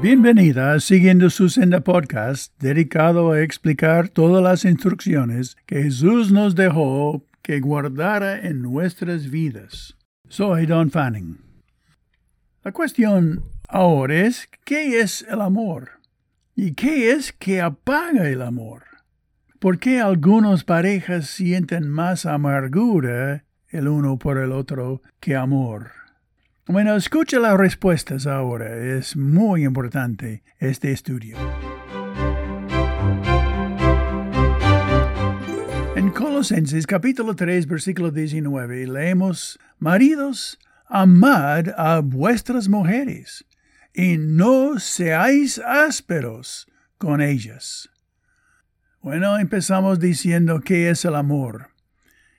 Bienvenida Siguiendo su Senda Podcast, dedicado a explicar todas las instrucciones que Jesús nos dejó que guardara en nuestras vidas. Soy Don Fanning. La cuestión ahora es, ¿qué es el amor? ¿Y qué es que apaga el amor? ¿Por qué algunas parejas sienten más amargura el uno por el otro que amor? Bueno, escucha las respuestas ahora. Es muy importante este estudio. En Colosenses capítulo 3 versículo 19 leemos, Maridos, amad a vuestras mujeres y no seáis ásperos con ellas. Bueno, empezamos diciendo qué es el amor.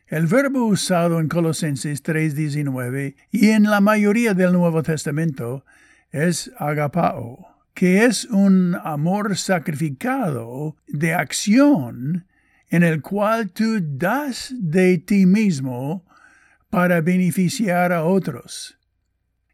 El verbo usado en Colosenses 3:19 y en la mayoría del Nuevo Testamento es agapao, que es un amor sacrificado de acción en el cual tú das de ti mismo para beneficiar a otros.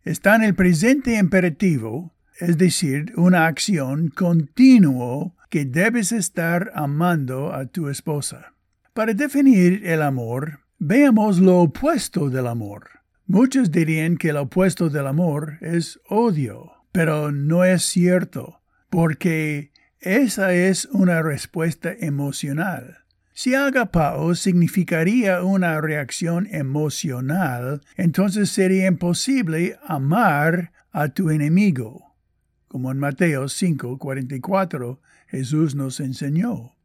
Está en el presente imperativo, es decir, una acción continua que debes estar amando a tu esposa. Para definir el amor, veamos lo opuesto del amor. Muchos dirían que el opuesto del amor es odio, pero no es cierto, porque esa es una respuesta emocional. Si agapao significaría una reacción emocional, entonces sería imposible amar a tu enemigo, como en Mateo 5:44 Jesús nos enseñó.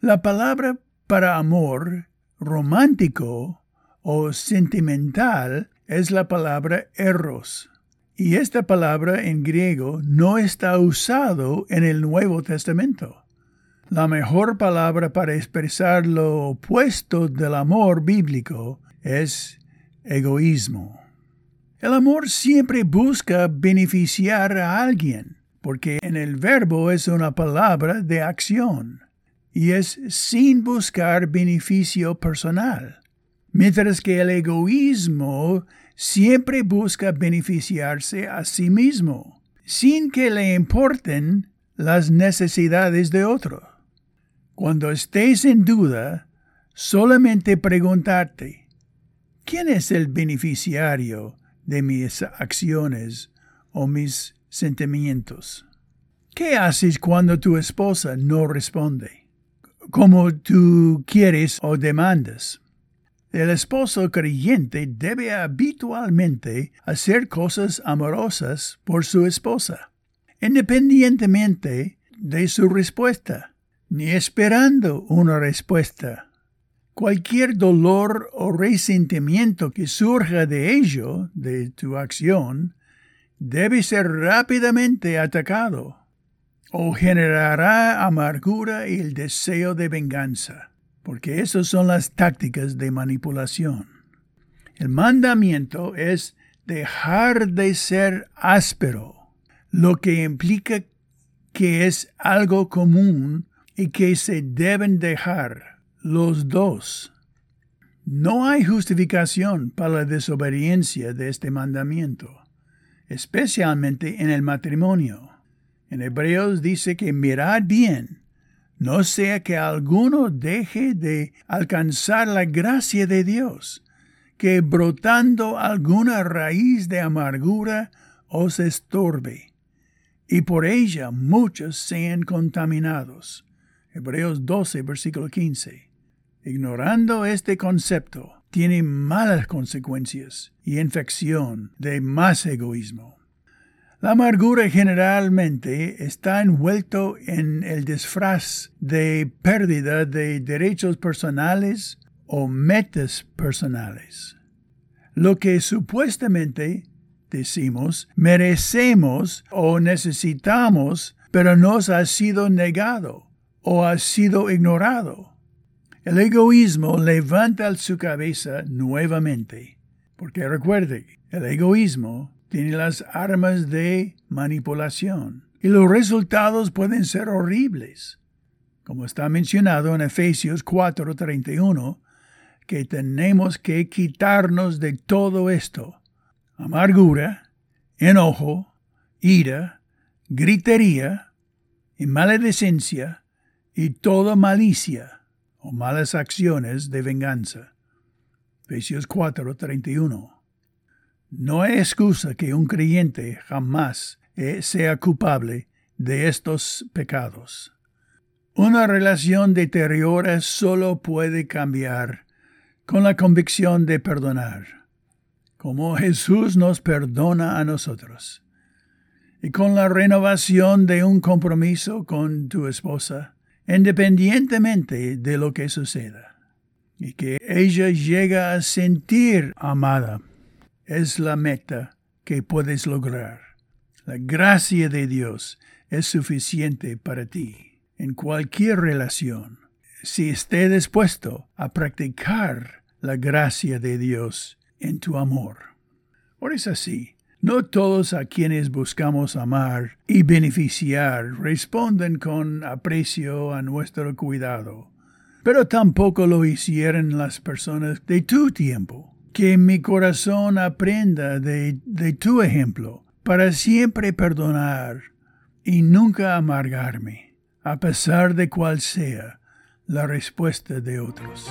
La palabra para amor romántico o sentimental es la palabra eros. Y esta palabra en griego no está usado en el Nuevo Testamento. La mejor palabra para expresar lo opuesto del amor bíblico es egoísmo. El amor siempre busca beneficiar a alguien, porque en el verbo es una palabra de acción y es sin buscar beneficio personal, mientras que el egoísmo siempre busca beneficiarse a sí mismo, sin que le importen las necesidades de otro. Cuando estés en duda, solamente preguntarte, ¿quién es el beneficiario de mis acciones o mis sentimientos? ¿Qué haces cuando tu esposa no responde? Como tú quieres o demandas. El esposo creyente debe habitualmente hacer cosas amorosas por su esposa, independientemente de su respuesta, ni esperando una respuesta. Cualquier dolor o resentimiento que surja de ello, de tu acción, debe ser rápidamente atacado o generará amargura y el deseo de venganza, porque esas son las tácticas de manipulación. El mandamiento es dejar de ser áspero, lo que implica que es algo común y que se deben dejar los dos. No hay justificación para la desobediencia de este mandamiento, especialmente en el matrimonio. En Hebreos dice que mirad bien, no sea que alguno deje de alcanzar la gracia de Dios, que brotando alguna raíz de amargura os estorbe, y por ella muchos sean contaminados. Hebreos 12, versículo 15. Ignorando este concepto, tiene malas consecuencias y infección de más egoísmo. La amargura generalmente está envuelto en el disfraz de pérdida de derechos personales o metas personales. Lo que supuestamente decimos merecemos o necesitamos, pero nos ha sido negado o ha sido ignorado. El egoísmo levanta su cabeza nuevamente, porque recuerde, el egoísmo tiene las armas de manipulación y los resultados pueden ser horribles. Como está mencionado en Efesios 4:31, que tenemos que quitarnos de todo esto, amargura, enojo, ira, gritería y maledicencia y toda malicia o malas acciones de venganza. Efesios 4, 31. No hay excusa que un creyente jamás eh, sea culpable de estos pecados. Una relación deteriora solo puede cambiar con la convicción de perdonar, como Jesús nos perdona a nosotros, y con la renovación de un compromiso con tu esposa, independientemente de lo que suceda, y que ella llega a sentir amada, es la meta que puedes lograr. La gracia de Dios es suficiente para ti en cualquier relación si esté dispuesto a practicar la gracia de Dios en tu amor. Por es así, no todos a quienes buscamos amar y beneficiar responden con aprecio a nuestro cuidado, pero tampoco lo hicieron las personas de tu tiempo. Que mi corazón aprenda de, de tu ejemplo para siempre perdonar y nunca amargarme, a pesar de cual sea la respuesta de otros.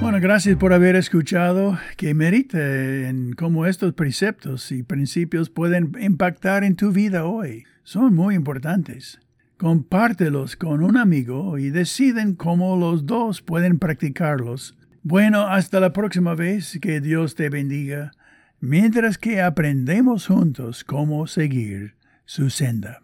Bueno, gracias por haber escuchado. Que merite en cómo estos preceptos y principios pueden impactar en tu vida hoy. Son muy importantes. Compártelos con un amigo y deciden cómo los dos pueden practicarlos. Bueno, hasta la próxima vez. Que Dios te bendiga. Mientras que aprendemos juntos cómo seguir su senda.